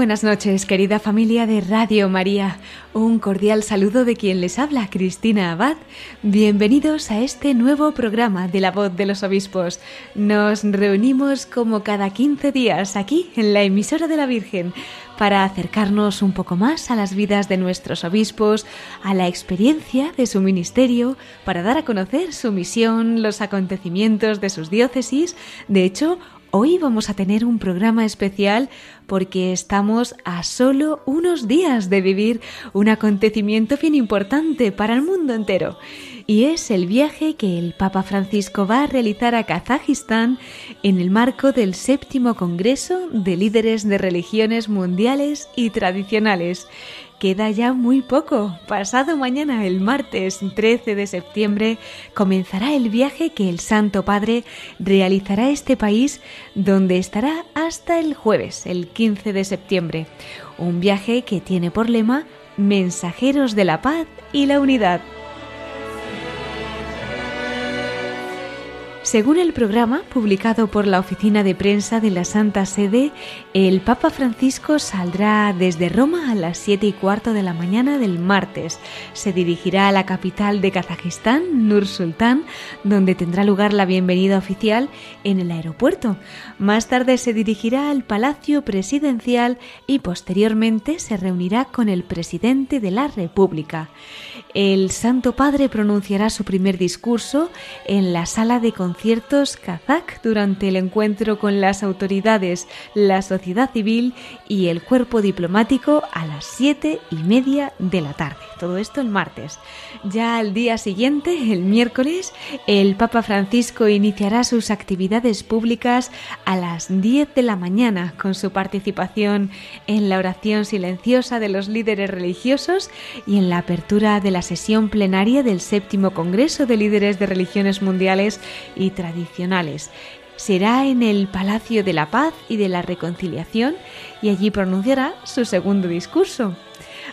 Buenas noches, querida familia de Radio María. Un cordial saludo de quien les habla, Cristina Abad. Bienvenidos a este nuevo programa de la voz de los obispos. Nos reunimos como cada 15 días aquí en la emisora de la Virgen para acercarnos un poco más a las vidas de nuestros obispos, a la experiencia de su ministerio, para dar a conocer su misión, los acontecimientos de sus diócesis. De hecho, Hoy vamos a tener un programa especial porque estamos a solo unos días de vivir un acontecimiento bien importante para el mundo entero. Y es el viaje que el Papa Francisco va a realizar a Kazajistán en el marco del séptimo Congreso de Líderes de Religiones Mundiales y Tradicionales Queda ya muy poco. Pasado mañana, el martes 13 de septiembre, comenzará el viaje que el Santo Padre realizará a este país donde estará hasta el jueves, el 15 de septiembre. Un viaje que tiene por lema Mensajeros de la Paz y la Unidad. Según el programa publicado por la Oficina de Prensa de la Santa Sede, el Papa Francisco saldrá desde Roma a las 7 y cuarto de la mañana del martes. Se dirigirá a la capital de Kazajistán, Nur Sultán, donde tendrá lugar la bienvenida oficial en el aeropuerto. Más tarde se dirigirá al Palacio Presidencial y posteriormente se reunirá con el presidente de la República. El Santo Padre pronunciará su primer discurso en la sala de conciertos conciertos kazak durante el encuentro con las autoridades, la sociedad civil y el cuerpo diplomático a las siete y media de la tarde. Todo esto el martes. Ya al día siguiente, el miércoles, el Papa Francisco iniciará sus actividades públicas a las 10 de la mañana con su participación en la oración silenciosa de los líderes religiosos y en la apertura de la sesión plenaria del séptimo Congreso de Líderes de Religiones Mundiales y Tradicionales será en el Palacio de la Paz y de la Reconciliación y allí pronunciará su segundo discurso.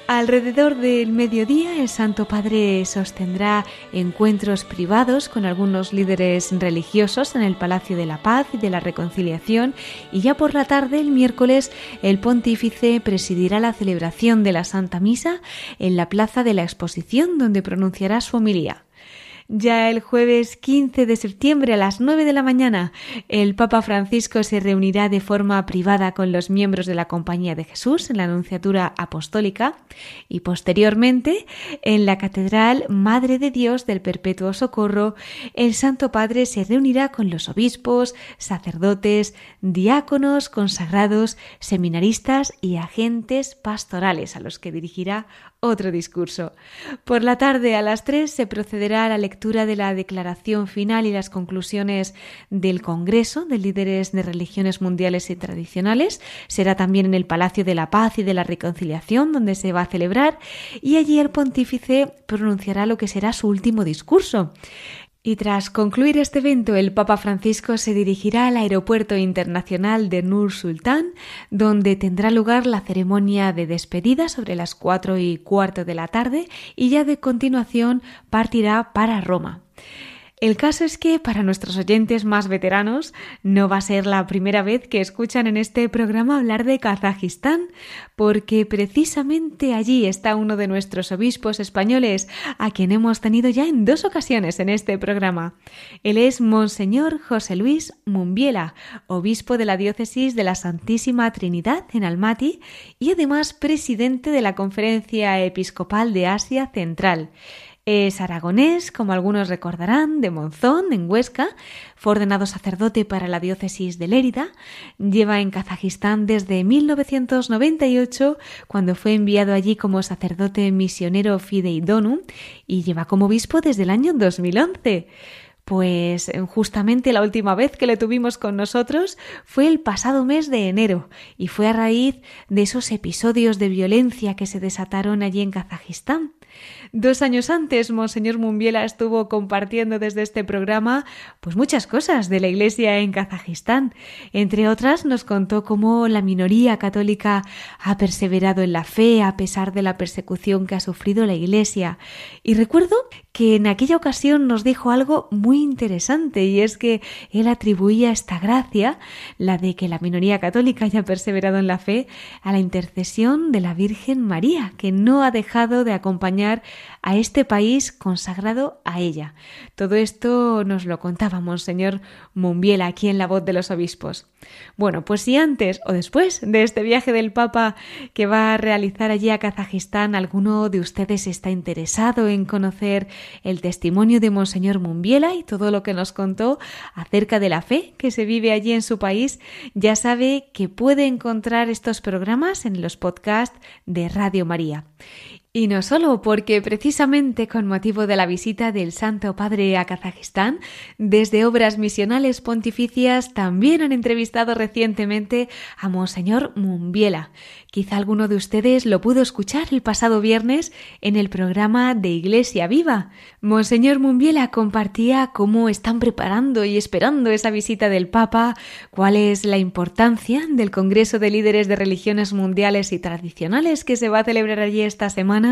Alrededor del mediodía el Santo Padre sostendrá encuentros privados con algunos líderes religiosos en el Palacio de la Paz y de la Reconciliación y ya por la tarde, el miércoles, el pontífice presidirá la celebración de la Santa Misa en la Plaza de la Exposición donde pronunciará su homilía. Ya el jueves 15 de septiembre a las 9 de la mañana, el Papa Francisco se reunirá de forma privada con los miembros de la Compañía de Jesús en la Anunciatura Apostólica y posteriormente en la Catedral Madre de Dios del Perpetuo Socorro, el Santo Padre se reunirá con los obispos, sacerdotes, diáconos, consagrados, seminaristas y agentes pastorales a los que dirigirá otro discurso. Por la tarde a las 3 se procederá a la lectura de la declaración final y las conclusiones del Congreso de Líderes de Religiones Mundiales y Tradicionales. Será también en el Palacio de la Paz y de la Reconciliación donde se va a celebrar y allí el pontífice pronunciará lo que será su último discurso. Y tras concluir este evento, el Papa Francisco se dirigirá al Aeropuerto Internacional de Nur Sultán, donde tendrá lugar la ceremonia de despedida sobre las cuatro y cuarto de la tarde y ya de continuación partirá para Roma. El caso es que para nuestros oyentes más veteranos no va a ser la primera vez que escuchan en este programa hablar de Kazajistán, porque precisamente allí está uno de nuestros obispos españoles, a quien hemos tenido ya en dos ocasiones en este programa. Él es Monseñor José Luis Mumbiela, obispo de la diócesis de la Santísima Trinidad en Almaty y además presidente de la Conferencia Episcopal de Asia Central. Es aragonés, como algunos recordarán, de Monzón, en Huesca. Fue ordenado sacerdote para la diócesis de Lérida. Lleva en Kazajistán desde 1998, cuando fue enviado allí como sacerdote misionero Fidei Donum, y lleva como obispo desde el año 2011. Pues justamente la última vez que le tuvimos con nosotros fue el pasado mes de enero y fue a raíz de esos episodios de violencia que se desataron allí en Kazajistán. Dos años antes, Monseñor Mumbiela estuvo compartiendo desde este programa pues muchas cosas de la Iglesia en Kazajistán. Entre otras, nos contó cómo la minoría católica ha perseverado en la fe a pesar de la persecución que ha sufrido la Iglesia. Y recuerdo que en aquella ocasión nos dijo algo muy interesante y es que él atribuía esta gracia, la de que la minoría católica haya perseverado en la fe, a la intercesión de la Virgen María, que no ha dejado de acompañar a este país consagrado a ella. Todo esto nos lo contaba Monseñor Mumbiela aquí en la voz de los obispos. Bueno, pues si antes o después de este viaje del Papa que va a realizar allí a Kazajistán alguno de ustedes está interesado en conocer el testimonio de Monseñor Mumbiela y todo lo que nos contó acerca de la fe que se vive allí en su país, ya sabe que puede encontrar estos programas en los podcasts de Radio María. Y no solo porque precisamente con motivo de la visita del Santo Padre a Kazajistán, desde Obras Misionales Pontificias también han entrevistado recientemente a Monseñor Mumbiela. Quizá alguno de ustedes lo pudo escuchar el pasado viernes en el programa de Iglesia Viva. Monseñor Mumbiela compartía cómo están preparando y esperando esa visita del Papa, cuál es la importancia del Congreso de Líderes de Religiones Mundiales y Tradicionales que se va a celebrar allí esta semana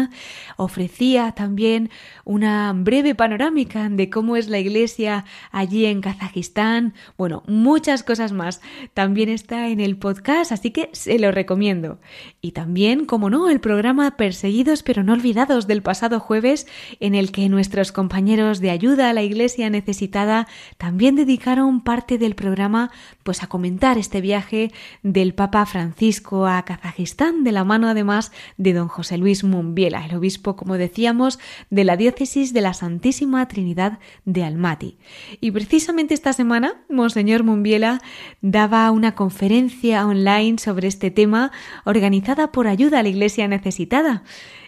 ofrecía también una breve panorámica de cómo es la iglesia allí en Kazajistán. Bueno, muchas cosas más. También está en el podcast, así que se lo recomiendo. Y también, como no, el programa Perseguidos pero no olvidados del pasado jueves, en el que nuestros compañeros de ayuda a la iglesia necesitada también dedicaron parte del programa pues a comentar este viaje del Papa Francisco a Kazajistán de la mano además de don José Luis Mumbier el obispo, como decíamos, de la diócesis de la Santísima Trinidad de Almaty. Y precisamente esta semana, Monseñor Mumbiela daba una conferencia online sobre este tema organizada por Ayuda a la Iglesia Necesitada.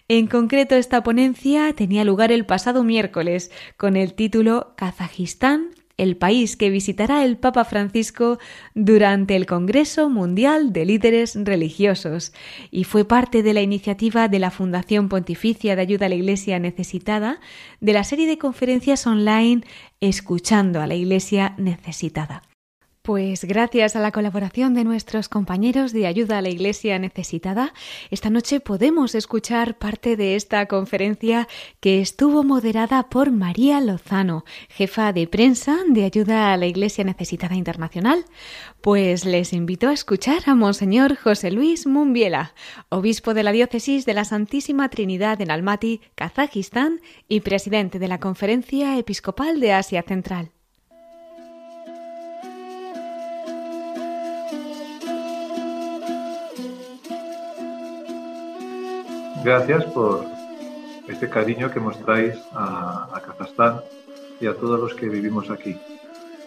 En concreto, esta ponencia tenía lugar el pasado miércoles con el título Kazajistán el país que visitará el Papa Francisco durante el Congreso Mundial de Líderes Religiosos y fue parte de la iniciativa de la Fundación Pontificia de Ayuda a la Iglesia Necesitada de la serie de conferencias online Escuchando a la Iglesia Necesitada. Pues gracias a la colaboración de nuestros compañeros de ayuda a la Iglesia necesitada, esta noche podemos escuchar parte de esta conferencia que estuvo moderada por María Lozano, jefa de prensa de ayuda a la Iglesia necesitada internacional. Pues les invito a escuchar a Monseñor José Luis Mumbiela, obispo de la diócesis de la Santísima Trinidad en Almaty, Kazajistán, y presidente de la Conferencia Episcopal de Asia Central. Gracias por este cariño que mostráis a, a Kazajstán y a todos los que vivimos aquí.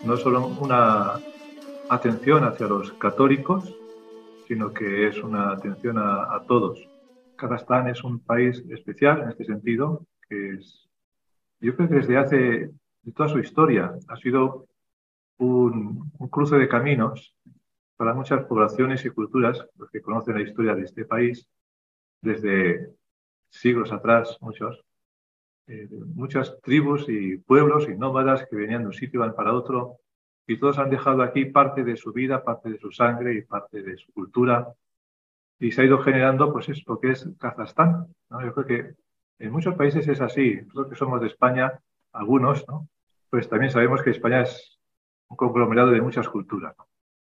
No solo una atención hacia los católicos, sino que es una atención a, todos. Kazajstán es un país especial en este sentido, que es, yo creo que desde hace, de toda su historia, ha sido un, un cruce de caminos para muchas poblaciones y culturas, los que conocen la historia de este país, desde siglos atrás, muchos, eh, muchas tribus y pueblos y nómadas que venían de un sitio van para otro y todos han dejado aquí parte de su vida, parte de su sangre y parte de su cultura y se ha ido generando pues es lo que es Kazajstán. Yo creo que en muchos países es así. Nosotros que somos de España, algunos, ¿no? pues también sabemos que España es un conglomerado de muchas culturas.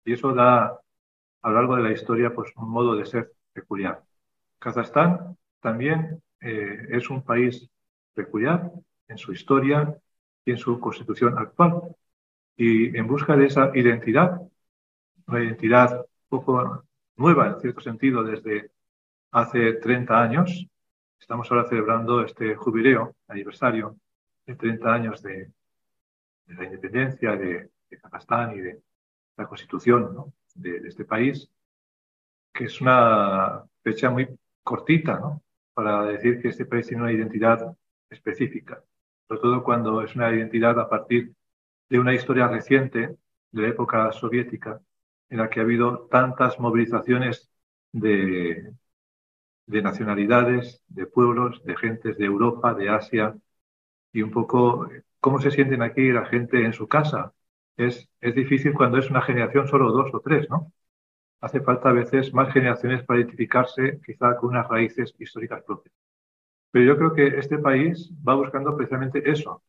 Y eso da a lo largo de la historia pues un modo de ser peculiar. Kazajstán también eh, es un país peculiar en su historia y en su constitución actual. Y en busca de esa identidad, una identidad poco nueva en cierto sentido desde hace 30 años, estamos ahora celebrando este jubileo, aniversario de 30 años de, la independencia de, Kazajstán y de la constitución de, de este país, que es una fecha muy cortita, ¿no? Para decir que este país tiene una identidad específica, sobre todo cuando es una identidad a partir de una historia reciente de la época soviética en la que ha habido tantas movilizaciones de, de nacionalidades, de pueblos, de gentes de Europa, de Asia, y un poco cómo se sienten aquí la gente en su casa. Es, es difícil cuando es una generación solo dos o tres, ¿no? Hace falta a veces más generaciones para identificarse quizá con unas raíces históricas propias. Pero yo creo que este país va buscando precisamente eso,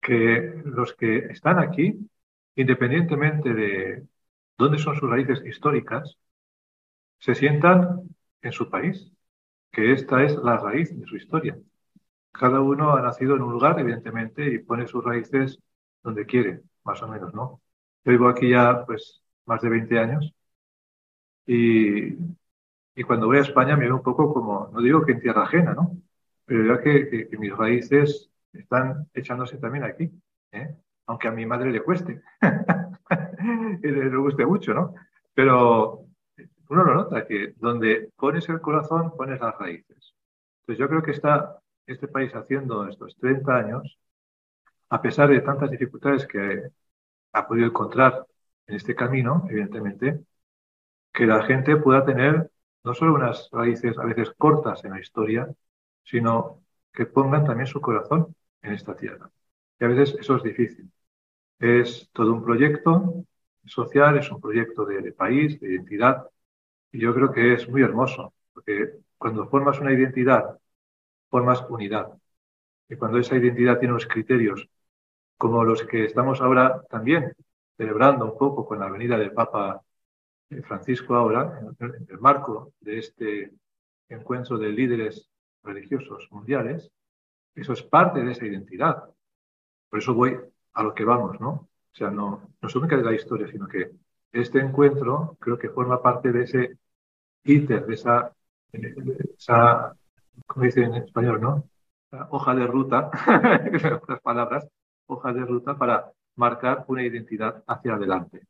que los que están aquí, independientemente de dónde son sus raíces históricas, se sientan en su país, que esta es la raíz de su historia. Cada uno ha nacido en un lugar, evidentemente, y pone sus raíces donde quiere, más o menos, ¿no? Yo vivo aquí ya, pues, más de 20 años y, y cuando voy a España me veo un poco como, no digo que en tierra ajena, ¿no? Pero ya que, que, mis raíces están echándose también aquí, ¿eh? aunque a mi madre le cueste, y le, le guste mucho, ¿no? Pero uno lo nota, que donde pones el corazón, pones las raíces. Entonces yo creo que está este país haciendo estos 30 años, a pesar de tantas dificultades que ha podido encontrar en este camino, evidentemente, que la gente pueda tener no solo unas raíces a veces cortas en la historia, sino que pongan también su corazón en esta tierra. Y a veces eso es difícil. Es todo un proyecto social, es un proyecto de, de país, de identidad, y yo creo que es muy hermoso, porque cuando formas una identidad, formas unidad. Y cuando esa identidad tiene unos criterios como los que estamos ahora también celebrando un poco con la venida del Papa Francisco ahora, en el marco de este encuentro de líderes religiosos mundiales, eso es parte de esa identidad. Por eso voy a lo que vamos, ¿no? O sea, no, no única de la historia, sino que este encuentro creo que forma parte de ese íter, de esa, esa como dice en español, ¿no? hoja de ruta, otras palabras, hoja de ruta para marcar una identidad hacia adelante.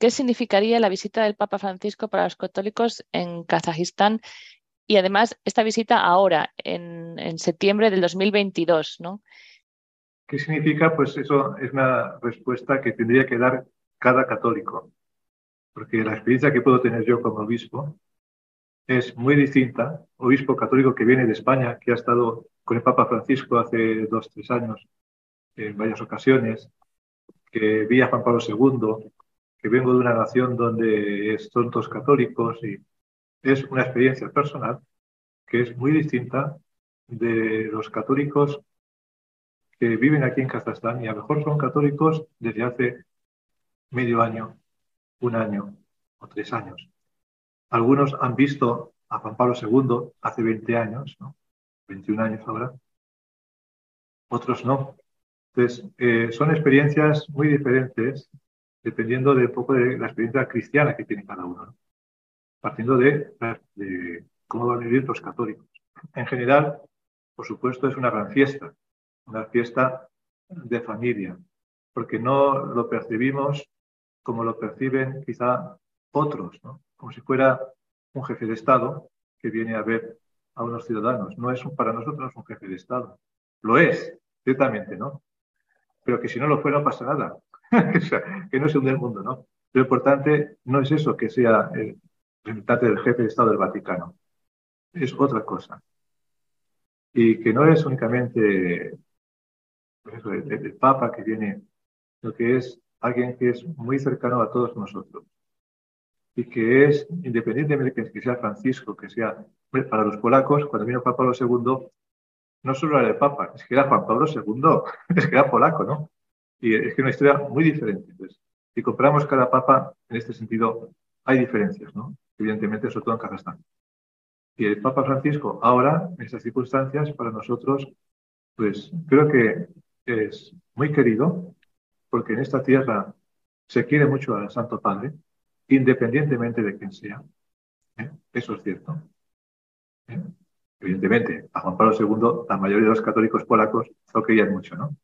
¿Qué significaría la visita del Papa Francisco para los católicos en Kazajistán y además esta visita ahora, en, septiembre del 2022, ¿no? ¿Qué significa? Pues eso es una respuesta que tendría que dar cada católico, porque la experiencia que puedo tener yo como obispo es muy distinta. Obispo católico que viene de España, que ha estado con el Papa Francisco hace dos, tres años en varias ocasiones, que vi a Juan Pablo II, que vengo de una nación donde son todos católicos y es una experiencia personal que es muy distinta de los católicos que viven aquí en Kazajstán y a lo mejor son católicos desde hace medio año, un año o tres años. Algunos han visto a Juan Pablo II hace 20 años, ¿no? 21 años ahora, otros no. Entonces, eh, son experiencias muy diferentes dependiendo de un poco de la experiencia cristiana que tiene cada uno, partiendo de, cómo van a vivir los católicos. En general, por supuesto, es una gran fiesta, una fiesta de familia, porque no lo percibimos como lo perciben quizá otros, como si fuera un jefe de Estado que viene a ver a unos ciudadanos. No es para nosotros un jefe de Estado. Lo es, ciertamente, ¿no? Pero que si no lo fuera no pasa nada. que no se hunde el mundo, ¿no? Lo importante no es eso, que sea el representante del jefe de Estado del Vaticano. Es otra cosa. Y que no es únicamente pues el, Papa que viene, sino que es alguien que es muy cercano a todos nosotros. Y que es, independientemente de que sea Francisco, que sea para los polacos, cuando vino Juan Pablo II, no solo era el Papa, es que era Juan Pablo II, es que era polaco, ¿no? Y es que una historia muy diferente. Entonces, si comparamos cada papa, en este sentido, hay diferencias, ¿no? Evidentemente, sobre todo en Kazajstán. Y el Papa Francisco, ahora, en estas circunstancias, para nosotros, pues creo que es muy querido, porque en esta tierra se quiere mucho al Santo Padre, independientemente de quién sea. ¿Eh? Eso es cierto. ¿Eh? Evidentemente, a Juan Pablo II, la mayoría de los católicos polacos lo querían mucho, ¿no?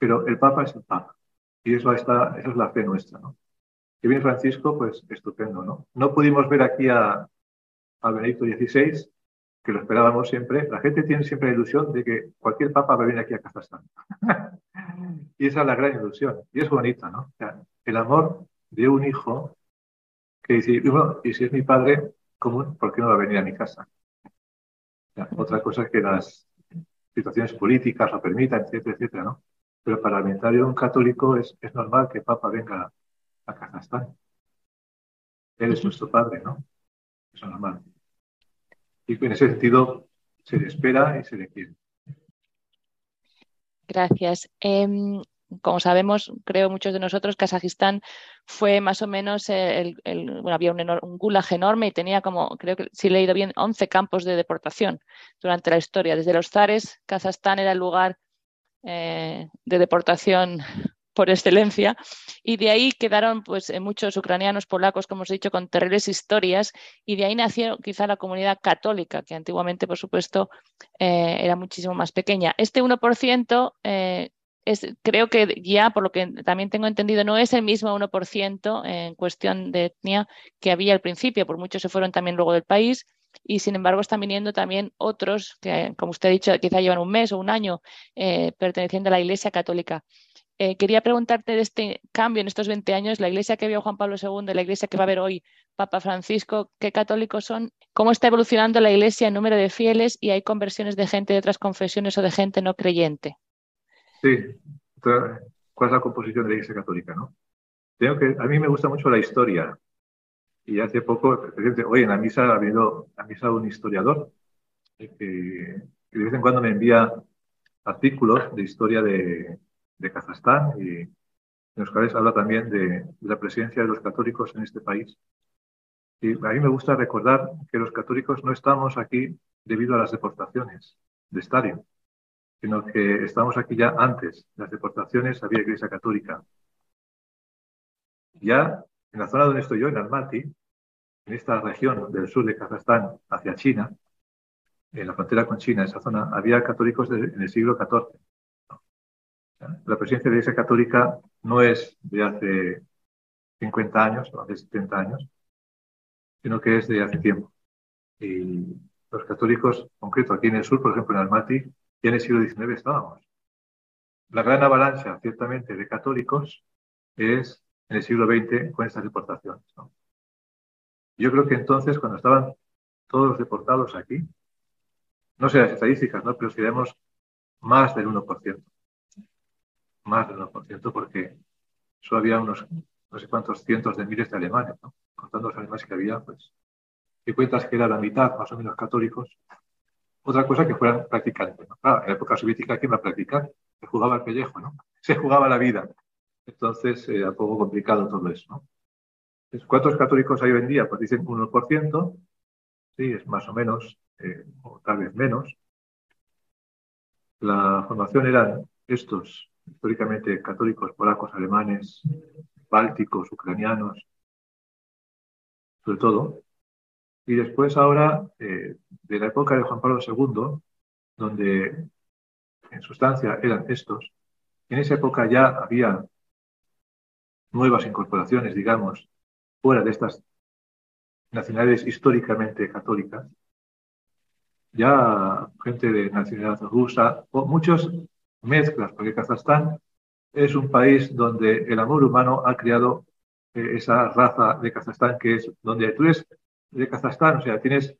Pero el Papa es el Papa. Y eso, está, eso es la fe nuestra, ¿no? Que viene Francisco, pues estupendo, ¿no? No pudimos ver aquí a, a Benedicto XVI, que lo esperábamos siempre. La gente tiene siempre la ilusión de que cualquier papa va a venir aquí a Kazajstán. Y esa es la gran ilusión. Y es bonita, ¿no? el amor de un hijo que dice, y si es mi padre común, ¿por qué no va a venir a mi casa? otra cosa es que las situaciones políticas lo permitan, etcétera, etcétera, ¿no? Pero para el inventario católico es, es normal que Papa venga a Kazajstán. Él es nuestro padre, ¿no? Eso es normal. Y en ese sentido se le espera y se le quiere. Gracias. Em, como sabemos, creo muchos de nosotros, Kazajistán fue más o menos el, bueno, había un, un, gulag enorme y tenía como, creo que si he leído bien, 11 campos de deportación durante la historia. Desde los zares, Kazajstán era el lugar eh, de deportación por excelencia. Y de ahí quedaron pues eh, muchos ucranianos, polacos, como os he dicho, con terribles historias. Y de ahí nació quizá la comunidad católica, que antiguamente, por supuesto, eh, era muchísimo más pequeña. Este 1% creo que ya, por lo que también tengo entendido, no es el mismo 1% en cuestión de etnia que había al principio, por muchos se fueron también luego del país y sin embargo están viniendo también otros que, como usted ha dicho, quizá llevan un mes o un año eh, perteneciendo a la Iglesia Católica. Eh, quería preguntarte de este cambio en estos 20 años, la iglesia que vio Juan Pablo II, la iglesia que va a ver hoy Papa Francisco, ¿qué católicos son? ¿Cómo está evolucionando la iglesia en número de fieles y hay conversiones de gente de otras confesiones o de gente no creyente? Sí, ¿cuál es la composición de la Iglesia Católica? ¿no? Tengo que, a mí me gusta mucho la historia. Y hace poco, hoy en la misa ha habido a misa un historiador eh, que, de vez en cuando me envía artículos de historia de, de Kazajstán y en los cuales habla también de, la presencia de los católicos en este país. Y a mí me gusta recordar que los católicos no estamos aquí debido a las deportaciones de Stalin, sino que estamos aquí ya antes. Las deportaciones había iglesia católica. Ya en la zona donde estoy yo, en Almaty, en esta región del sur de Kazajstán hacia China, en la frontera con China, esa zona, había católicos en el siglo XIV. La presencia de la Iglesia Católica no es de hace 50 años o hace 70 años, sino que es de hace tiempo. Y los católicos, concreto aquí en el sur, por ejemplo en Almaty, y en el siglo XIX estábamos. La gran avalancha, ciertamente, de católicos es en el siglo XX con estas deportaciones. Yo creo que entonces, cuando estaban todos deportados aquí, no sé las estadísticas, ¿no? pero si vemos más del 1%. Más del 1%, porque solo había unos no sé cuántos cientos de miles de alemanes, ¿no? contando los alemanes que había, pues, si cuentas que era la mitad más o menos católicos, otra cosa que fueran practicantes. en la época soviética, ¿quién va a practicar? Se jugaba el pellejo, ¿no? Se jugaba la vida. Entonces, era un poco complicado todo eso, ¿no? ¿Cuántos católicos hay hoy en día? Pues dicen 1%, sí, es más o menos, eh, o tal vez menos. La formación eran estos, históricamente católicos polacos, alemanes, bálticos, ucranianos, sobre todo, y después ahora, eh, de la época de Juan Pablo II, donde en sustancia eran estos, en esa época ya había nuevas incorporaciones, digamos, fuera de estas nacionalidades históricamente católicas, ya gente de nacionalidad rusa, o muchas mezclas, porque Kazajstán es un país donde el amor humano ha creado eh, esa raza de Kazajstán que es donde tú eres de Kazajstán, o sea, tienes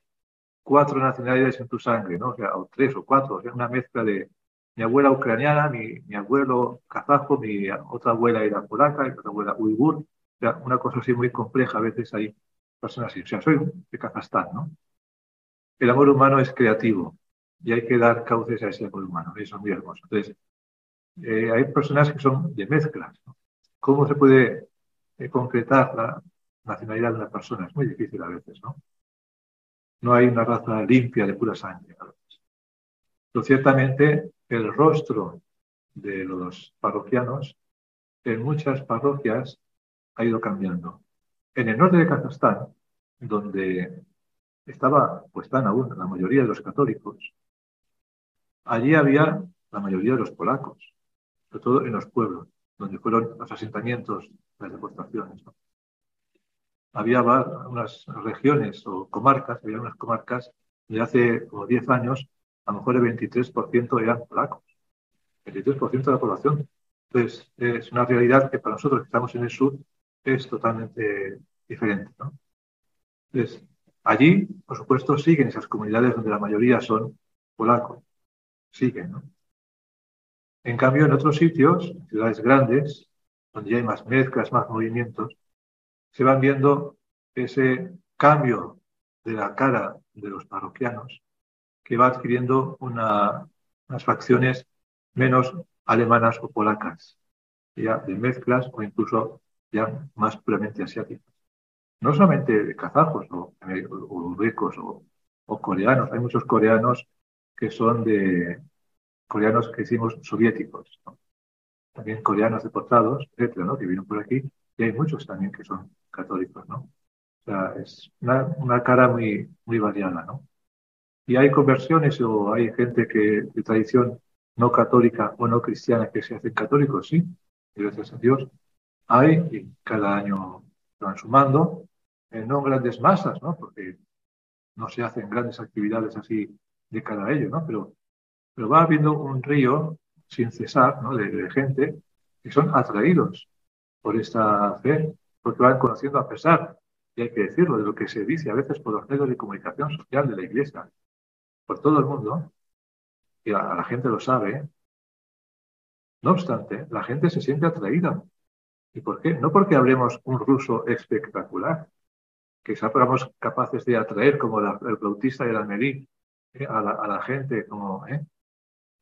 cuatro nacionalidades en tu sangre, ¿no? O sea, o tres o cuatro, o sea, una mezcla de mi abuela ucraniana, mi, abuelo kazajo, mi otra abuela era polaca, mi otra abuela uigur, una cosa así muy compleja, a veces hay personas así, o sea, soy de Kazajstán, ¿no? El amor humano es creativo y hay que dar cauces a ese amor humano, eso es muy hermoso. Entonces, eh, hay personas que son de mezclas. ¿Cómo se puede eh, concretar la, nacionalidad de una persona. Es muy difícil a veces, ¿no? No hay una raza limpia de pura sangre a. Pero ciertamente el rostro de los parroquianos en muchas parroquias ha ido cambiando. En el norte de Kazajstán, donde estaba, pues están aún la mayoría de los católicos, allí había la mayoría de los polacos, sobre todo en los pueblos, donde fueron los asentamientos, las deportaciones. había unas regiones o comarcas, había unas comarcas de hace como 10 años, a lo mejor el 23% eran polacos. El 23% de la población Entonces, es una realidad que para nosotros que estamos en el sur es totalmente diferente. ¿no? Entonces, allí, por supuesto, siguen esas comunidades donde la mayoría son polacos. Siguen, ¿no? En cambio, en otros sitios, ciudades grandes, donde ya hay más mezclas, más movimientos, se van viendo ese cambio de la cara de los parroquianos que va adquiriendo unas facciones menos alemanas o polacas, ya de mezclas o incluso ya más puramente asiáticas. No solamente kazajos o, o o, coreanos, hay muchos coreanos que son de coreanos que decimos soviéticos, también coreanos deportados, etcétera, ¿no? que vienen por aquí, y hay muchos también que son católicos, ¿no? O sea, es una, una cara muy, muy variada, ¿no? Y hay conversiones o hay gente que de tradición no católica o no cristiana que se hacen católicos, sí, gracias a Dios. Hay, y cada año van sumando, eh, no grandes masas, ¿no? Porque no se hacen grandes actividades así de cara a ello, ¿no? Pero, pero va habiendo un río sin cesar, ¿no? de gente que son atraídos por esta fe, porque van conociendo a pesar, y hay que decirlo, de lo que se dice a veces por los medios de comunicación social de la Iglesia, por todo el mundo, y la, la gente lo sabe. No obstante, la gente se siente atraída. ¿Y por qué? No porque hablemos un ruso espectacular, que seamos capaces de atraer como el flautista de la Melí eh, a, la, gente, como, ¿eh?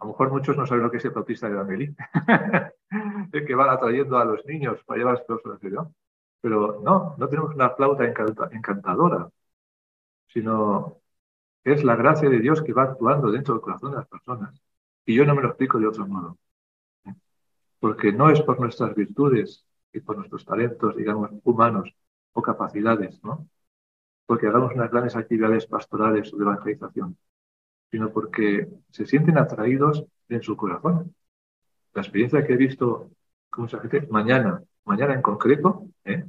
A lo mejor muchos no saben lo que es el flautista de la Melí, el que va atrayendo a los niños para llevar las ¿no? Pero no, no tenemos una flauta encantadora, sino es la gracia de Dios que va actuando dentro del corazón de las personas. Y yo no me lo explico de otro modo. Porque no es por nuestras virtudes y por nuestros talentos, digamos, humanos o capacidades, ¿no? Porque hagamos unas grandes actividades pastorales o de evangelización, sino porque se sienten atraídos en su corazón. La experiencia que he visto con mucha gente, mañana, mañana en concreto, ¿eh?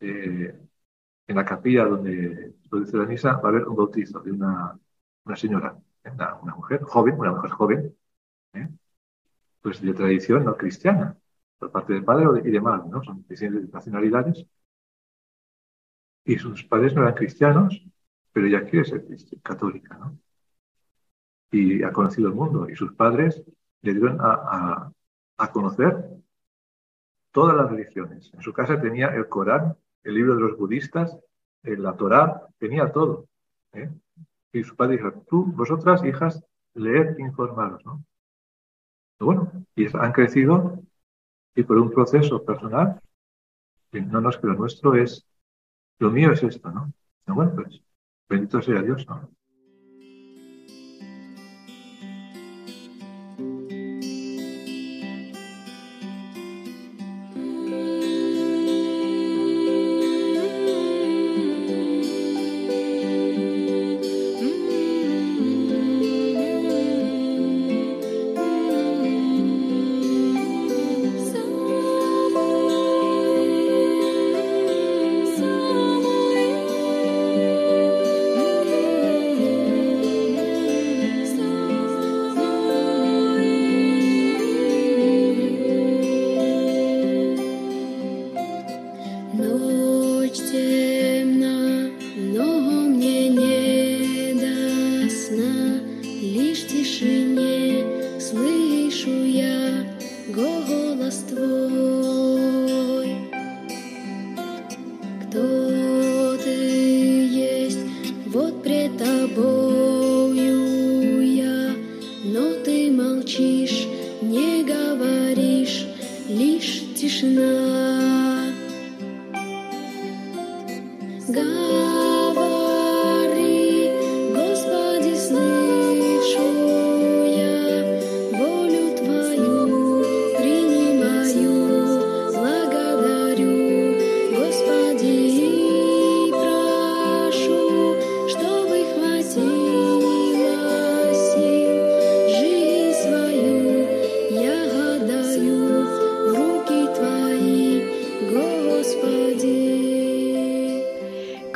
Eh, en la capilla donde se la misa va a haber un bautizo de una, una señora, una, mujer joven, una mujer joven, ¿eh? pues de tradición no cristiana, por parte del padre y de madre, ¿no? Son distintas nacionalidades. Y sus padres no eran cristianos, pero ella quiere ser católica, ¿no? Y ha conocido el mundo. Y sus padres le dieron a, a conocer todas las religiones. En su casa tenía el Corán el libro de los budistas, en la Torá, tenía todo. ¿eh? Y su padre dijo, tú, vosotras, hijas, leed informaros. ¿no? bueno, y han crecido y por un proceso personal, no, no es que lo nuestro es, lo mío es esto, ¿no? bueno, pues, bendito sea Dios.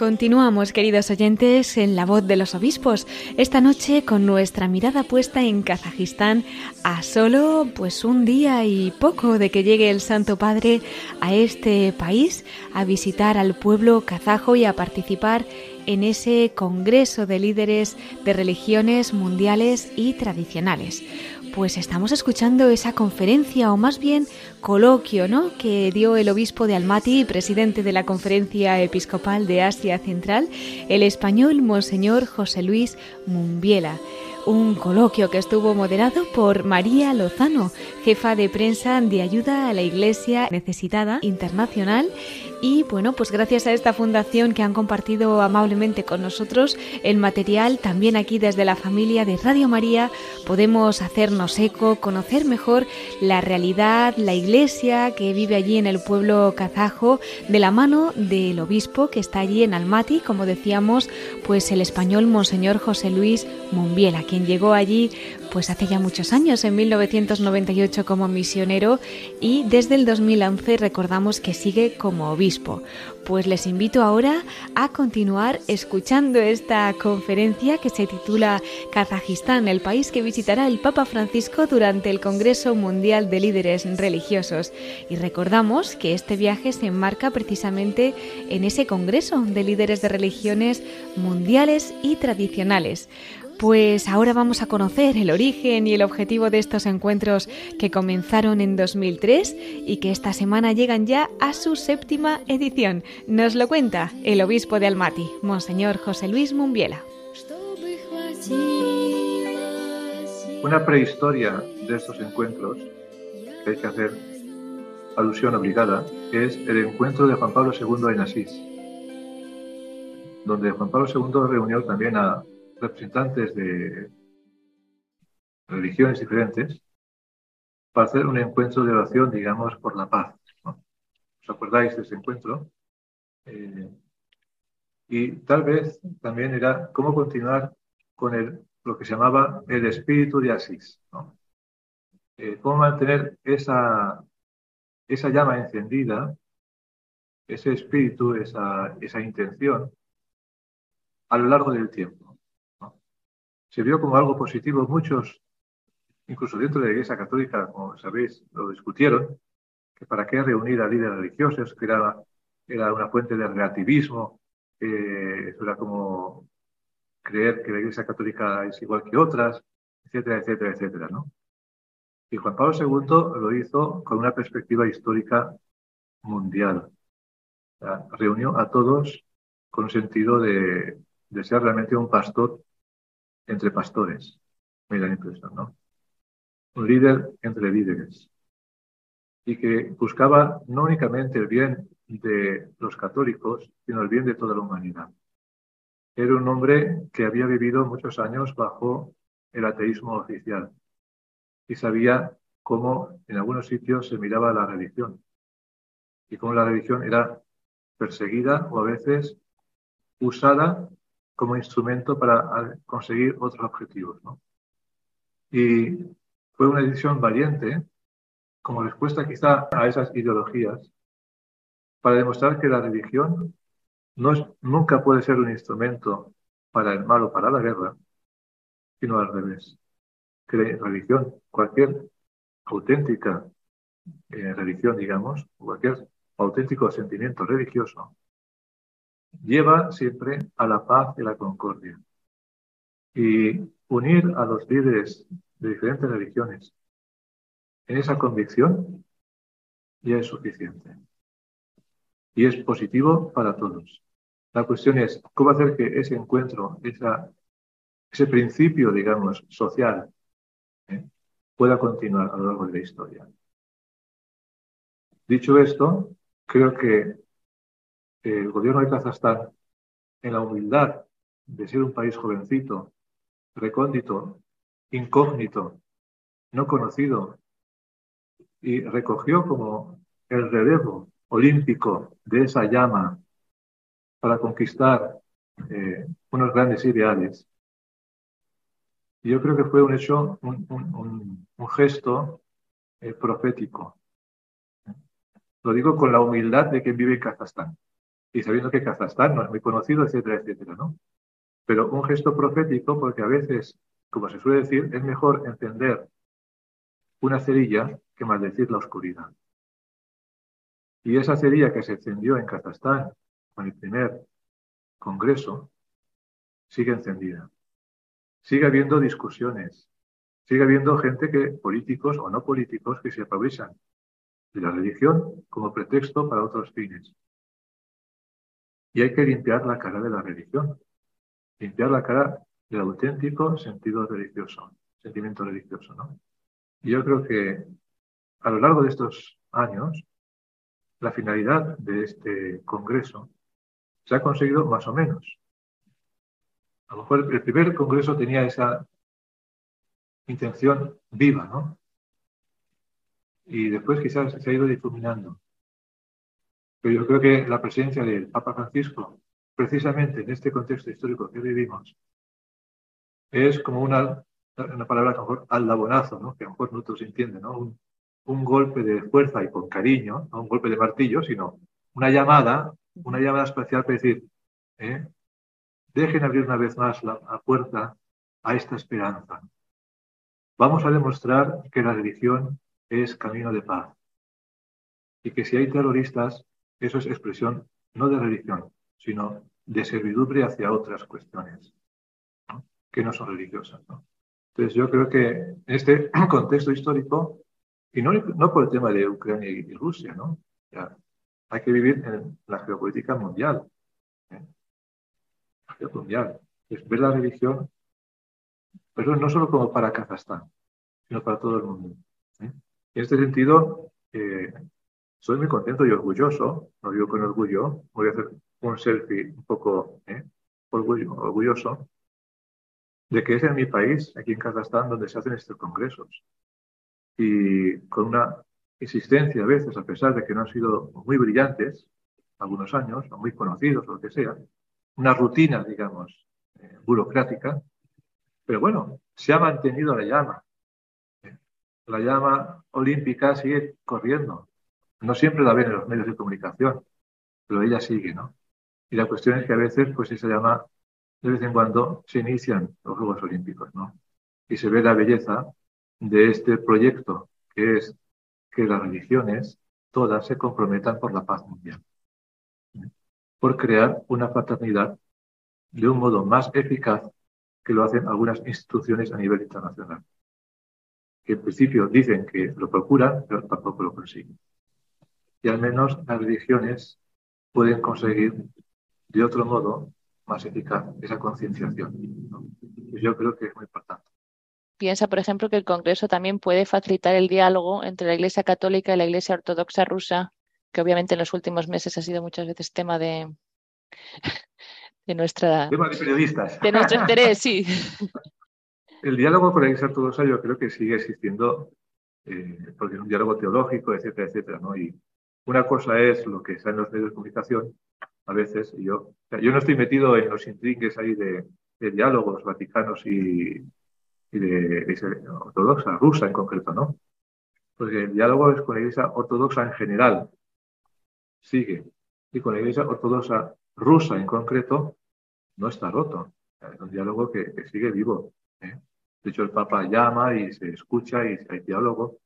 Continuamos, queridos oyentes, en la voz de los obispos, esta noche con nuestra mirada puesta en Kazajistán a solo pues un día y poco de que llegue el Santo Padre a este país a visitar al pueblo kazajo y a participar en ese Congreso de Líderes de Religiones Mundiales y Tradicionales pues estamos escuchando esa conferencia o más bien coloquio, ¿no? que dio el obispo de Almaty, presidente de la Conferencia Episcopal de Asia Central, el español Monseñor José Luis Mumbiela un coloquio que estuvo moderado por María Lozano, jefa de prensa de ayuda a la Iglesia Necesitada Internacional. Y bueno, pues gracias a esta fundación que han compartido amablemente con nosotros el material, también aquí desde la familia de Radio María podemos hacernos eco, conocer mejor la realidad, la iglesia que vive allí en el pueblo kazajo, de la mano del obispo que está allí en Almaty, como decíamos, pues el español Monseñor José Luis Mumbiela, quien llegó allí pues hace ya muchos años, en 1998 como misionero y desde el 2011 recordamos que sigue como obispo. Pues les invito ahora a continuar escuchando esta conferencia que se titula Kazajistán, el país que visitará el Papa Francisco durante el Congreso Mundial de Líderes Religiosos. Y recordamos que este viaje se enmarca precisamente en ese Congreso de Líderes de Religiones Mundiales y Tradicionales. Pues ahora vamos a conocer el origen y el objetivo de estos encuentros que comenzaron en 2003 y que esta semana llegan ya a su séptima edición. Nos lo cuenta el obispo de Almaty, Monseñor José Luis Mumbiela. Una prehistoria de estos encuentros que hay que hacer alusión obligada es el encuentro de Juan Pablo II en Asís, donde Juan Pablo II reunió también a representantes de religiones diferentes para hacer un encuentro de oración, digamos, por la paz. ¿Os acordáis de ese encuentro? Eh, y tal vez también era cómo continuar con el, lo que se llamaba el espíritu de Asís. Eh, cómo mantener esa, esa llama encendida, ese espíritu, esa, esa intención, a lo largo del tiempo se vio como algo positivo. Muchos, incluso dentro de la Iglesia Católica, como sabéis, lo discutieron, que para qué reunir a líderes religiosos, era, era una fuente de relativismo, que era como creer que la Iglesia Católica es igual que otras, etcétera, etcétera, etcétera, ¿no? Y Juan Pablo II lo hizo con una perspectiva histórica mundial. reunió a todos con sentido de, de ser realmente un pastor entre pastores. Me da la impresión, ¿no? Un líder entre líderes. Y que buscaba no únicamente el bien de los católicos, sino el bien de toda la humanidad. Era un hombre que había vivido muchos años bajo el ateísmo oficial y sabía cómo en algunos sitios se miraba la religión y cómo la religión era perseguida o a veces usada como instrumento para conseguir otros objetivos. ¿no? Y fue una decisión valiente, como respuesta quizá a esas ideologías, para demostrar que la religión no es, nunca puede ser un instrumento para el mal o para la guerra, sino al revés. Que la religión, cualquier auténtica eh, religión, digamos, cualquier auténtico sentimiento religioso, lleva siempre a la paz y la concordia. Y unir a los líderes de diferentes religiones en esa convicción ya es suficiente. Y es positivo para todos. La cuestión es cómo hacer que ese encuentro, ese principio, digamos, social, ¿eh? pueda continuar a lo largo de la historia. Dicho esto, creo que el gobierno de Kazajstán, en la humildad de ser un país jovencito, recóndito, incógnito, no conocido, y recogió como el relevo olímpico de esa llama para conquistar eh, unos grandes ideales. Yo creo que fue un hecho, un, gesto eh, profético. Lo digo con la humildad de quien vive en Kazajstán y sabiendo que Kazajstán no es muy conocido, etcétera, etcétera, ¿no? Pero un gesto profético, porque a veces, como se suele decir, es mejor encender una cerilla que maldecir la oscuridad. Y esa cerilla que se encendió en Kazajstán con el primer congreso sigue encendida. Sigue habiendo discusiones, sigue habiendo gente que, políticos o no políticos, que se aprovechan de la religión como pretexto para otros fines. Y hay que limpiar la cara de la religión, limpiar la cara del auténtico sentido religioso, sentimiento religioso, ¿no? Y yo creo que a lo largo de estos años, la finalidad de este congreso se ha conseguido más o menos. A lo mejor el primer congreso tenía esa intención viva, ¿no? Y después quizás se ha ido difuminando. Pero yo creo que la presencia del Papa Francisco, precisamente en este contexto histórico que vivimos, es como una, una palabra lo mejor aldabonazo, ¿no? que a lo mejor nosotros entienden, ¿no? Un, golpe de fuerza y con cariño, no un golpe de martillo, sino una llamada, una llamada especial para decir, ¿eh? dejen abrir una vez más la puerta a esta esperanza. Vamos a demostrar que la religión es camino de paz y que si hay terroristas, eso es expresión no de religión, sino de servidumbre hacia otras cuestiones que no son religiosas. ¿no? Entonces yo creo que en este contexto histórico, y no, no por el tema de Ucrania y, Rusia, ¿no? Ya, hay que vivir en la geopolítica mundial. ¿eh? mundial. Es ver la religión, pero no solo como para Kazajstán, sino para todo el mundo. ¿eh? En este sentido, eh, soy muy contento y orgulloso, no digo con orgullo, voy a hacer un selfie un poco ¿eh? orgullo, orgulloso, de que es en mi país, aquí en Kazajstán, donde se hacen estos congresos. Y con una insistencia a veces, a pesar de que no han sido muy brillantes, algunos años, o muy conocidos, o lo que sea, una rutina, digamos, eh, burocrática, pero bueno, se ha mantenido la llama. La llama olímpica sigue corriendo. No siempre la ven en los medios de comunicación, pero ella sigue, ¿no? Y la cuestión es que a veces, pues esa llama, de vez en cuando, se inician los Juegos Olímpicos, ¿no? Y se ve la belleza de este proyecto, que es que las religiones todas se comprometan por la paz mundial, por crear una fraternidad de un modo más eficaz que lo hacen algunas instituciones a nivel internacional, que en principio dicen que lo procuran, pero tampoco lo consiguen. Y al menos las religiones pueden conseguir de otro modo más eficaz esa concienciación. ¿no? Pues yo creo que es muy importante. Piensa, por ejemplo, que el Congreso también puede facilitar el diálogo entre la Iglesia Católica y la Iglesia Ortodoxa rusa, que obviamente en los últimos meses ha sido muchas veces tema de, de nuestra... Tema de periodistas. De nuestro interés, sí. El diálogo con la Iglesia Ortodoxa yo creo que sigue existiendo, eh, porque es un diálogo teológico, etcétera, etcétera, ¿no? Y una cosa es lo que está en los medios de comunicación, a veces, y yo, yo no estoy metido en los intríngues ahí de, diálogos vaticanos y, y de, de, ortodoxa, rusa en concreto, ¿no? Porque el diálogo es con la Iglesia Ortodoxa en general, sigue, y con la Iglesia Ortodoxa rusa en concreto, no está roto. Es un diálogo que, que sigue vivo. ¿eh? De hecho, el Papa llama y se escucha y hay diálogo.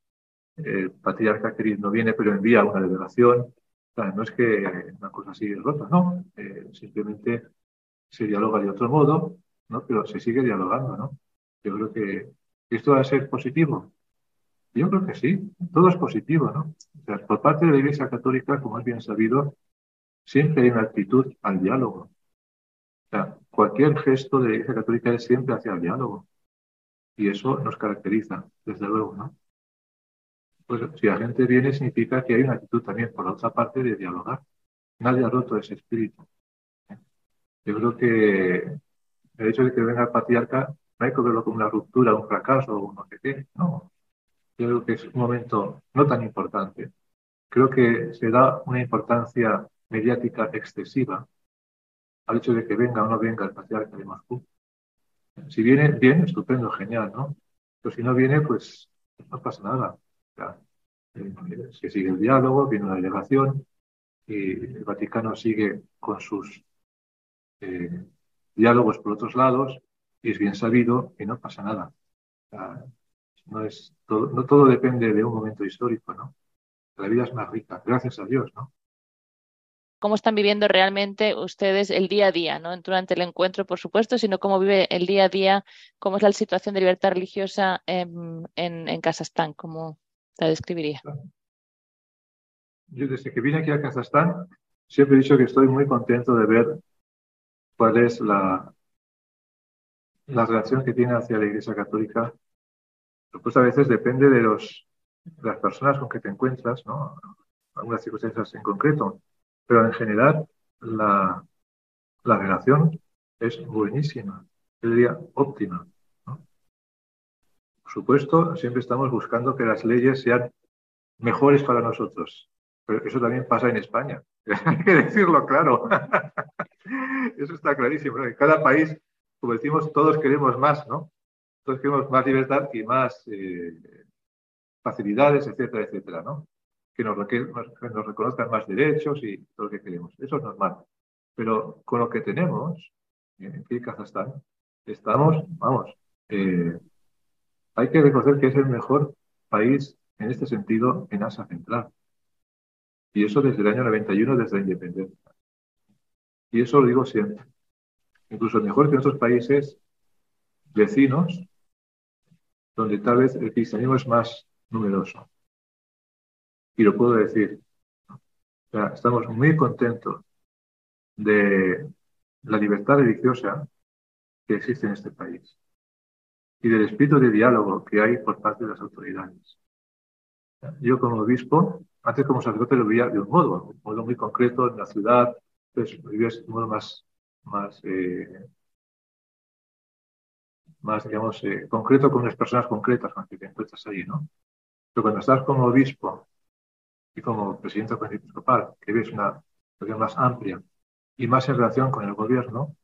El patriarca Kirill no viene, pero envía una delegación. No es que una cosa sigue rota, no. Eh, simplemente se dialoga de otro modo, ¿no? pero se sigue dialogando. ¿no? Yo creo que esto va a ser positivo. Yo creo que sí, todo es positivo. ¿no? O sea, por parte de la Iglesia Católica, como es bien sabido, siempre hay una actitud al diálogo. O sea, cualquier gesto de la Iglesia Católica es siempre hacia el diálogo. Y eso nos caracteriza, desde luego, ¿no? Pues si la gente viene, significa que hay una actitud también, por la otra parte, de dialogar. Nadie ha roto ese espíritu. Yo creo que el hecho de que venga el patriarca no hay que verlo como una ruptura, un fracaso o no sé qué. No. Yo creo que es un momento no tan importante. Creo que se da una importancia mediática excesiva al hecho de que venga o no venga el patriarca de Moscú. Si viene, bien, estupendo, genial, ¿no? Pero si no viene, pues no pasa nada. O sea, eh, se sigue el diálogo, viene una delegación y el Vaticano sigue con sus eh, diálogos por otros lados y es bien sabido y no pasa nada. no, es todo, no todo depende de un momento histórico, ¿no? La vida es más rica, gracias a Dios, ¿no? cómo están viviendo realmente ustedes el día a día, no durante el encuentro, por supuesto, sino cómo vive el día a día, cómo es la situación de libertad religiosa en, en, Kazajstán, cómo la describiría. Yo desde que vine aquí a Kazajstán siempre he dicho que estoy muy contento de ver cuál es la, la relación que tiene hacia la Iglesia Católica. Pues a veces depende de, los, las personas con que te encuentras, ¿no? algunas circunstancias en concreto pero en general la, la relación es buenísima, yo diría óptima. Por supuesto, siempre estamos buscando que las leyes sean mejores para nosotros, pero eso también pasa en España. Hay que decirlo claro. eso está clarísimo. En cada país, como decimos, todos queremos más, ¿no? Todos queremos más libertad y más eh, facilidades, etcétera, etcétera, ¿no? que nos, nos, reconozcan más derechos y todo lo que queremos. Eso es normal. Pero con lo que tenemos en Kazajstán, estamos, vamos, eh, hay que reconocer que es el mejor país en este sentido en Asia Central. Y eso desde el año 91, desde la independencia. Y eso lo digo siempre. Incluso mejor que en otros países vecinos, donde tal vez el cristianismo es más numeroso y lo puedo decir. estamos muy contentos de la libertad religiosa que existe en este país y del espíritu de diálogo que hay por parte de las autoridades. Yo como obispo, antes como sacerdote lo veía de un modo, un modo muy concreto en la ciudad, pues lo de un modo más, más, eh, más digamos, eh, concreto con unas personas concretas con las que te encuentras allí, ¿no? Pero cuando estás como obispo y como presidente del episcopal, que ves una situación más amplia y más en relación con el gobierno,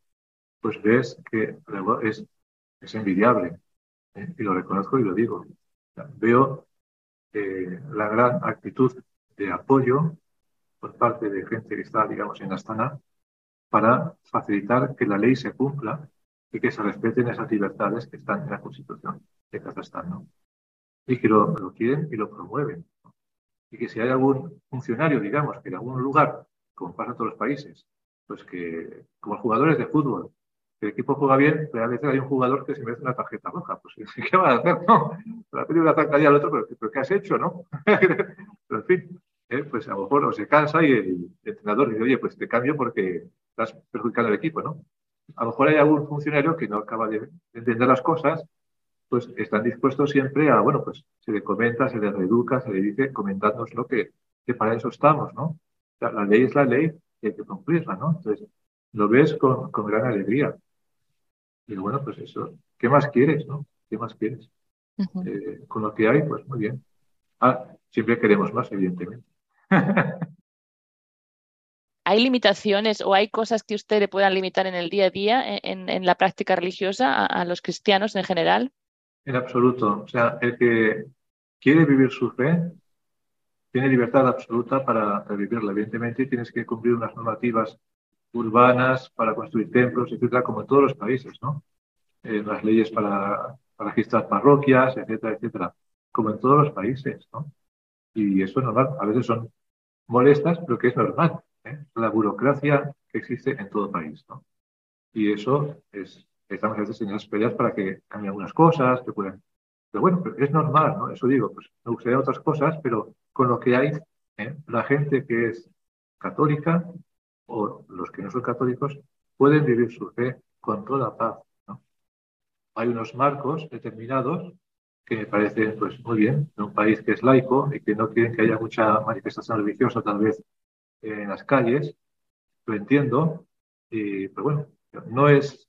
pues ves que es, es envidiable. Y lo reconozco y lo digo. Veo eh, la gran actitud de apoyo por parte de gente que está, digamos, en Astana para facilitar que la ley se cumpla y que se respeten esas libertades que están en la Constitución de Kazajstán, ¿no? Y que lo, quieren y lo promueven y que si hay algún funcionario, digamos, que en algún lugar, como pasa en todos los países, pues que, como jugadores de fútbol, el equipo juega bien, pero a veces hay un jugador que se merece una tarjeta roja. Pues, ¿qué va a hacer? No, le ha pedido una al otro, pero, ¿qué has hecho, no? pero, en fin, eh, pues a lo mejor o se cansa y el, entrenador dice, oye, pues te cambio porque estás perjudicando al equipo, ¿no? A lo mejor hay algún funcionario que no acaba de entender las cosas pues están dispuestos siempre a, bueno, pues se le comenta, se le reeduca, se le dice, comentándonos lo que, que para eso estamos, ¿no? la ley es la ley y hay que cumplirla, ¿no? Entonces, lo ves con, con gran alegría. Y bueno, pues eso, ¿qué más quieres, no? ¿Qué más quieres? Eh, con lo que hay, pues muy bien. Ah, siempre queremos más, evidentemente. ¿Hay limitaciones o hay cosas que usted le puedan limitar en el día a día, en, en la práctica religiosa, a, los cristianos en general? En absoluto. O sea, el que quiere vivir su fe tiene libertad absoluta para, vivirla. Evidentemente, tienes que cumplir unas normativas urbanas para construir templos, etcétera, como en todos los países, ¿no? Eh, las leyes para, registrar parroquias, etcétera, etcétera, como en todos los países, ¿no? Y eso es normal. A veces son molestas, pero que es normal. ¿eh? La burocracia que existe en todo país, ¿no? Y eso es, estamos a veces en las peleas para que cambien algunas cosas, que puedan. Pero bueno, es normal, ¿no? Eso digo, pues me gustaría otras cosas, pero con lo que hay, ¿eh? la gente que es católica o los que no son católicos pueden vivir su fe con toda paz, ¿no? Hay unos marcos determinados que me parecen pues muy bien, en un país que es laico y que no quieren que haya mucha manifestación religiosa tal vez en las calles, lo entiendo, y, pero bueno, no es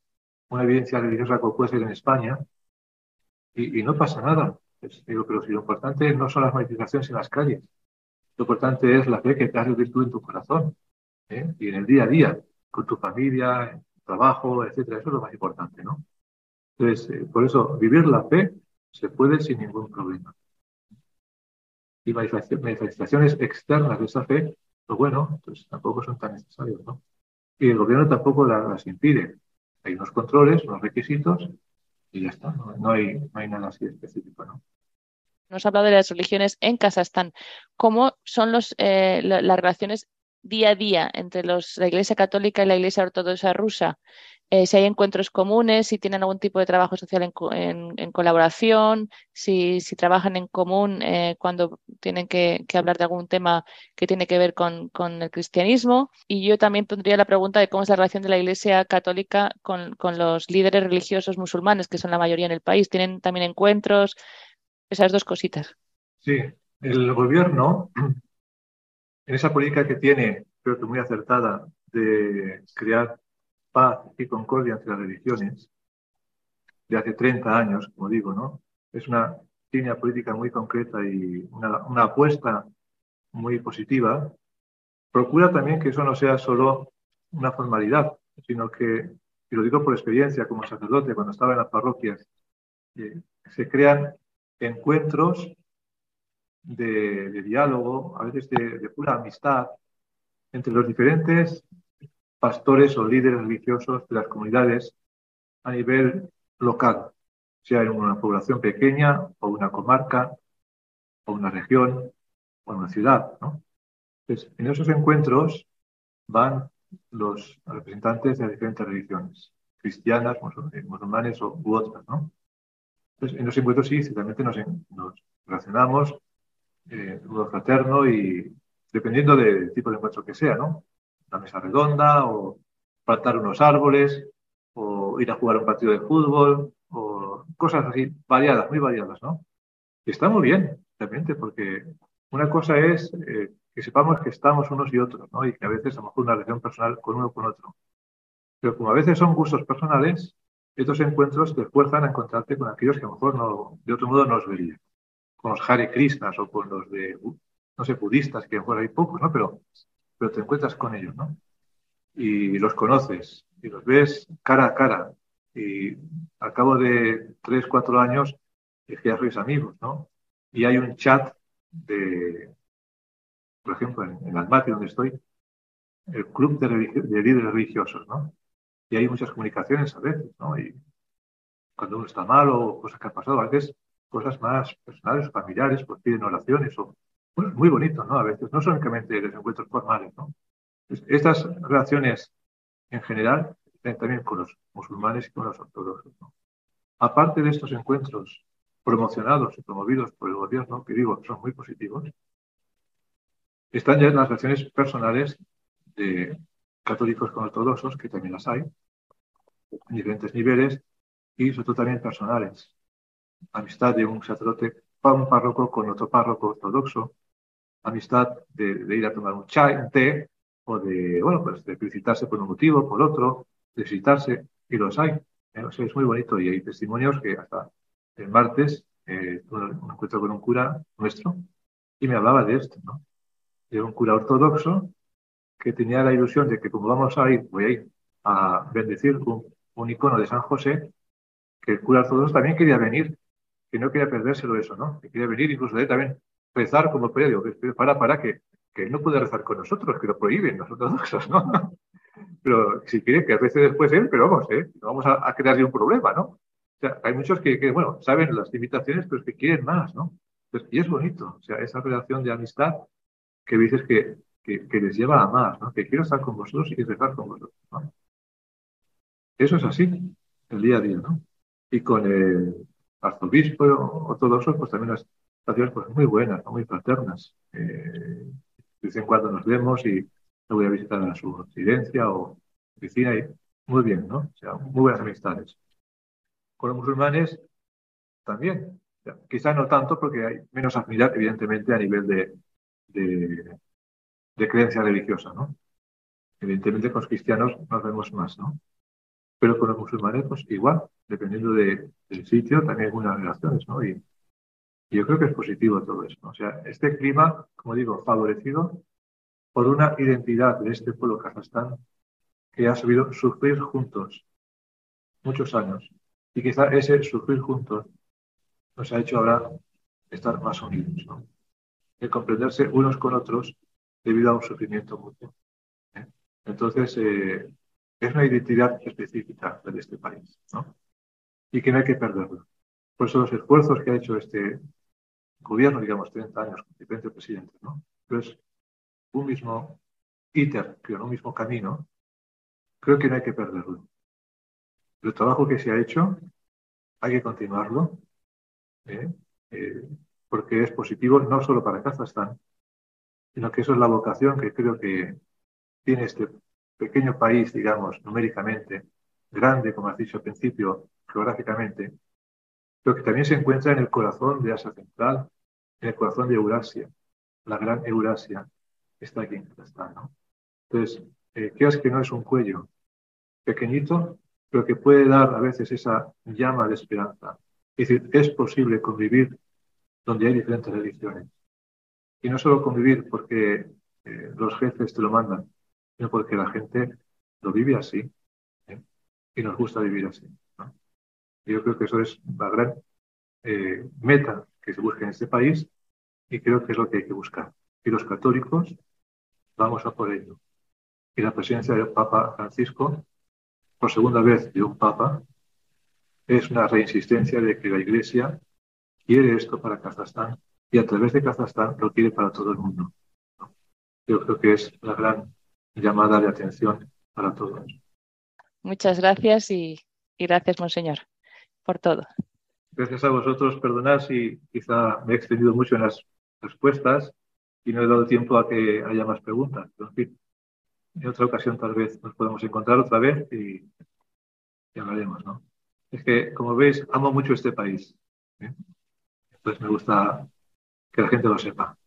una evidencia religiosa como puede ser en España, y, no pasa nada. digo, pero si lo importante no son las manifestaciones en las calles, lo importante es la fe que te has virtud en tu corazón ¿eh? y en el día a día, con tu familia, trabajo, etcétera. Eso es lo más importante, ¿no? Entonces, eh, por eso, vivir la fe se puede sin ningún problema. Y manifestaciones externas de esa fe, lo bueno, pues tampoco son tan necesarios, ¿no? Y el gobierno tampoco las, impide. Hay unos controles, unos requisitos y ya está, no, hay, no hay nada así específico, ¿no? Nos ha hablado de las religiones en Kazajstán. ¿Cómo son los, eh, las relaciones día a día entre los, la Iglesia Católica y la Iglesia Ortodoxa rusa? Eh, si hay encuentros comunes, si tienen algún tipo de trabajo social en, colaboración, si, trabajan en común eh, cuando tienen que, hablar de algún tema que tiene que ver con, el cristianismo. Y yo también pondría la pregunta de cómo es la relación de la Iglesia Católica con, los líderes religiosos musulmanes, que son la mayoría en el país. ¿Tienen también encuentros? Esas dos cositas. Sí, el gobierno, en esa política que tiene, creo que muy acertada, de crear paz y concordia entre las religiones de hace 30 años, como digo, ¿no? Es una línea política muy concreta y una, apuesta muy positiva. Procura también que eso no sea solo una formalidad, sino que, y lo digo por experiencia como sacerdote, cuando estaba en las parroquias, se crean encuentros de, diálogo, a veces de, pura amistad, entre los diferentes pastores o líderes religiosos de las comunidades a nivel local, sea en una población pequeña o una comarca o una región o una ciudad. en esos encuentros van los representantes de diferentes religiones, cristianas, musulmanes u otras. Entonces, en los encuentros sí, ciertamente nos, relacionamos eh, modo fraterno y dependiendo del tipo de encuentro que sea, ¿no? una mesa redonda o plantar unos árboles o ir a jugar un partido de fútbol o cosas así variadas, muy variadas, ¿no? Y está muy bien, realmente, porque una cosa es eh, que sepamos que estamos unos y otros, ¿no? Y que a veces a lo mejor una relación personal con uno con otro. Pero como a veces son gustos personales, estos encuentros te fuerzan a encontrarte con aquellos que a lo mejor no, de otro modo no os verían. Con los Hare Krishnas o con los de, no sé, budistas, que a lo mejor hay pocos, ¿no? Pero pero te encuentras con ellos, ¿no? Y los conoces y los ves cara a cara. Y al cabo de tres, cuatro años, es que ya sois amigos, ¿no? Y hay un chat de, por ejemplo, en, en Almaty, donde estoy, el club de, de, líderes religiosos, ¿no? Y hay muchas comunicaciones a veces, ¿no? Y cuando uno está mal o cosas que han pasado, a veces cosas más personales, familiares, pues piden oraciones o muy bonito, ¿no? A veces, no solamente los encuentros formales, ¿no? Estas relaciones en general, también con los musulmanes y con los ortodoxos, ¿no? Aparte de estos encuentros promocionados y promovidos por el gobierno, que digo, son muy positivos, están ya las relaciones personales de católicos con ortodoxos, que también las hay, en diferentes niveles, y sobre todo también personales. Amistad de un sacerdote, un párroco con otro párroco ortodoxo, amistad de, ir a tomar un chai, un té, o de, bueno, pues de felicitarse por un motivo, por otro, de visitarse, y los hay. ¿eh? es muy bonito y hay testimonios que hasta el martes eh, un encuentro con un cura nuestro y me hablaba de esto, ¿no? De un cura ortodoxo que tenía la ilusión de que como vamos a ir, voy a ir a bendecir un, un icono de San José, que el cura ortodoxo también quería venir, que no quería perdérselo eso, ¿no? Que quería venir incluso de él también rezar como periódico, para, para que, que no puede rezar con nosotros, que lo prohíben los ortodoxos, ¿no? Pero si quiere que rece después él, pero vamos, ¿eh? No vamos a, a crearle un problema, ¿no? O sea, hay muchos que, bueno, saben las limitaciones, pero es que quieren más, ¿no? y es bonito, o sea, esa relación de amistad que dices que, que, que, les lleva a más, ¿no? Que quiero estar con vosotros y rezar con vosotros, ¿no? Eso es así, el día a día, ¿no? Y con el arzobispo ortodoxo, pues también las relaciones pues, muy buenas, muy fraternas. Eh, de vez en cuando nos vemos y me voy a visitar a su residencia o oficina y muy bien, ¿no? O sea, muy buenas amistades. Con los musulmanes también. quizás no tanto porque hay menos afinidad, evidentemente, a nivel de, de, creencia religiosa, ¿no? Evidentemente con los cristianos nos vemos más, ¿no? Pero con los musulmanes, pues igual, dependiendo del sitio, también hay algunas relaciones, ¿no? Y, yo creo que es positivo todo eso. O sea, este clima, como digo, favorecido por una identidad de este pueblo Kazajstán que ha sabido sufrir juntos muchos años. Y quizá ese sufrir juntos nos ha hecho ahora estar más unidos, ¿no? De comprenderse unos con otros debido a un sufrimiento mutuo. ¿eh? Entonces, eh, es una identidad específica de este país, ¿no? Y que no hay que perderlo. Por eso los esfuerzos que ha hecho este gobierno, digamos, 30 años con diferentes presidentes, ¿no? Pues un mismo íter, creo, un mismo camino, creo que no hay que perderlo. El trabajo que se ha hecho hay que continuarlo, ¿eh? Eh, porque es positivo no solo para Kazajstán, sino que eso es la vocación que creo que tiene este pequeño país, digamos, numéricamente, grande, como has dicho al principio, geográficamente, pero que también se encuentra en el corazón de Asia Central, en el corazón de Eurasia, la gran Eurasia, está aquí en Kazajstán. ¿no? Entonces, eh, es que no es un cuello pequeñito, pero que puede dar a veces esa llama de esperanza. Es decir, es posible convivir donde hay diferentes religiones. Y no solo convivir porque eh, los jefes te lo mandan, sino porque la gente lo vive así ¿eh? y nos gusta vivir así. yo creo que eso es la gran eh, meta que se busca en este país y creo que es lo que hay que buscar. Y los católicos vamos a por ello. Y la presencia del Papa Francisco, por segunda vez de un Papa, es una reinsistencia de que la Iglesia quiere esto para Kazajstán y a través de Kazajstán lo quiere para todo el mundo. Yo creo que es la gran llamada de atención para todos. Muchas gracias y, gracias, Monseñor, por todo. Gracias a vosotros. Perdonad si quizá me he extendido mucho en las respuestas y no he dado tiempo a que haya más preguntas. en fin, en otra ocasión tal vez nos podemos encontrar otra vez y, hablaremos, ¿no? Es que, como veis, amo mucho este país. ¿eh? Entonces me gusta que la gente lo sepa.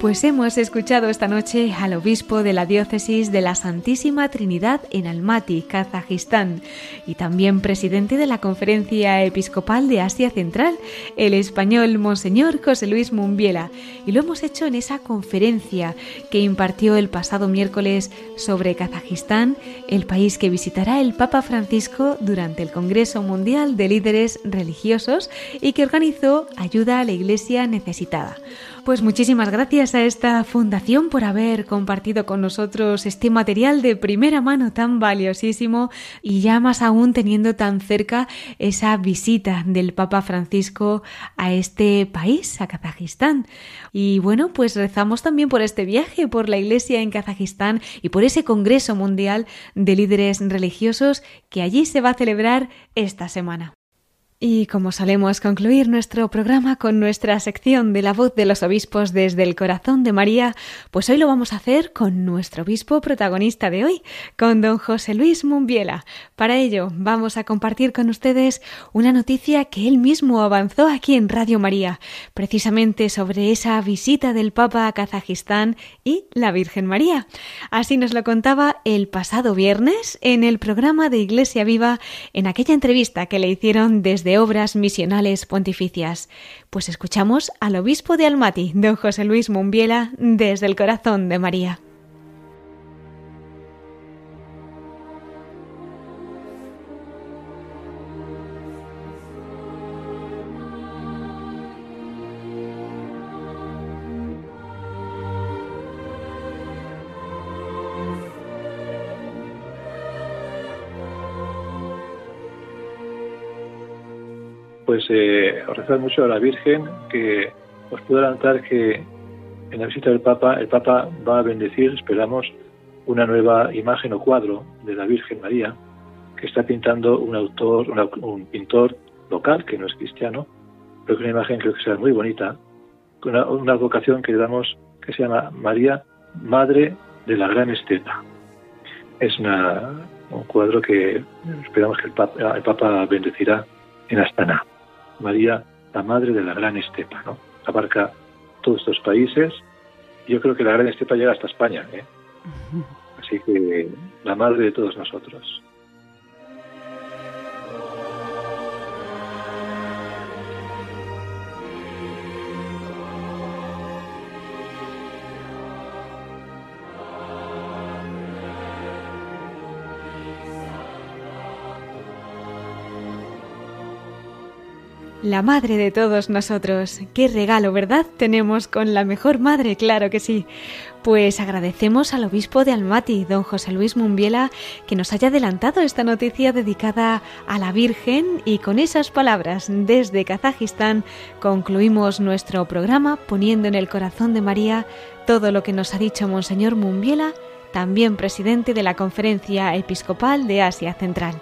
Pues hemos escuchado esta noche al obispo de la diócesis de la Santísima Trinidad en Almaty, Kazajistán, y también presidente de la Conferencia Episcopal de Asia Central, el español Monseñor José Luis Mumbiela, y lo hemos hecho en esa conferencia que impartió el pasado miércoles sobre Kazajistán, el país que visitará el Papa Francisco durante el Congreso Mundial de Líderes Religiosos y que organizó Ayuda a la Iglesia Necesitada. Pues muchísimas gracias a esta fundación por haber compartido con nosotros este material de primera mano tan valiosísimo y ya más aún teniendo tan cerca esa visita del Papa Francisco a este país, a Kazajistán. Y bueno, pues rezamos también por este viaje, por la Iglesia en Kazajistán y por ese Congreso Mundial de Líderes Religiosos que allí se va a celebrar esta semana. Y como solemos concluir nuestro programa con nuestra sección de la voz de los obispos desde el corazón de María, pues hoy lo vamos a hacer con nuestro obispo protagonista de hoy, con don José Luis Mumbiela. Para ello vamos a compartir con ustedes una noticia que él mismo avanzó aquí en Radio María, precisamente sobre esa visita del Papa a Kazajistán y la Virgen María. Así nos lo contaba el pasado viernes en el programa de Iglesia Viva en aquella entrevista que le hicieron desde de obras misionales pontificias. Pues escuchamos al obispo de Almaty, don José Luis Mumbiela, desde el corazón de María. Eh, rezar mucho a la Virgen que os puedo adelantar que en la visita del Papa, el Papa va a bendecir, esperamos, una nueva imagen o cuadro de la Virgen María que está pintando un autor, un pintor local que no es cristiano, pero que una imagen creo que será muy bonita, una, una vocación que le damos que se llama María, Madre de la Gran Estepa. Es un cuadro que esperamos que el Papa, el Papa bendecirá en Astana. María, la madre de la gran estepa, ¿no? Abarca todos estos países. Yo creo que la gran estepa llega hasta España, ¿eh? Así que la madre de todos nosotros. La madre de todos nosotros. Qué regalo, ¿verdad? Tenemos con la mejor madre, claro que sí. Pues agradecemos al obispo de Almaty, don José Luis Mumbiela, que nos haya adelantado esta noticia dedicada a la Virgen y con esas palabras desde Kazajistán concluimos nuestro programa poniendo en el corazón de María todo lo que nos ha dicho Monseñor Mumbiela, también presidente de la Conferencia Episcopal de Asia Central.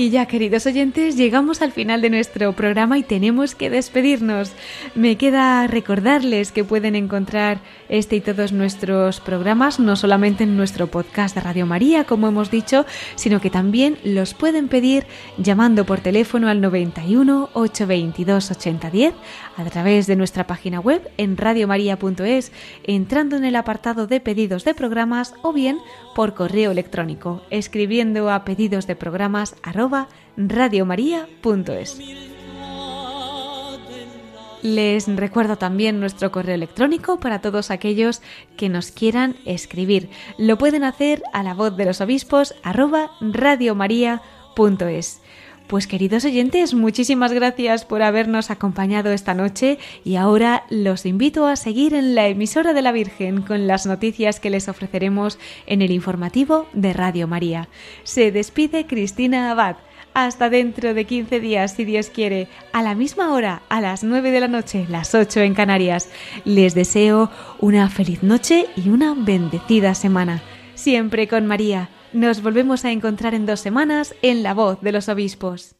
Y ya, queridos oyentes, llegamos al final de nuestro programa y tenemos que despedirnos. Me queda recordarles que pueden encontrar este y todos nuestros programas no solamente en nuestro podcast de Radio María, como hemos dicho, sino que también los pueden pedir llamando por teléfono al 91 822 8010 a través de nuestra página web en radiomaria.es, entrando en el apartado de pedidos de programas o bien por correo electrónico, escribiendo a pedidos de programas radiomaria.es. Les recuerdo también nuestro correo electrónico para todos aquellos que nos quieran escribir. Lo pueden hacer a la voz de los obispos arroba radiomaria.es. Pues queridos oyentes, muchísimas gracias por habernos acompañado esta noche y ahora los invito a seguir en la emisora de la Virgen con las noticias que les ofreceremos en el informativo de Radio María. Se despide Cristina Abad. Hasta dentro de 15 días, si Dios quiere, a la misma hora, a las 9 de la noche, las 8 en Canarias. Les deseo una feliz noche y una bendecida semana. Siempre con María. Nos volvemos a encontrar en dos semanas en La Voz de los Obispos.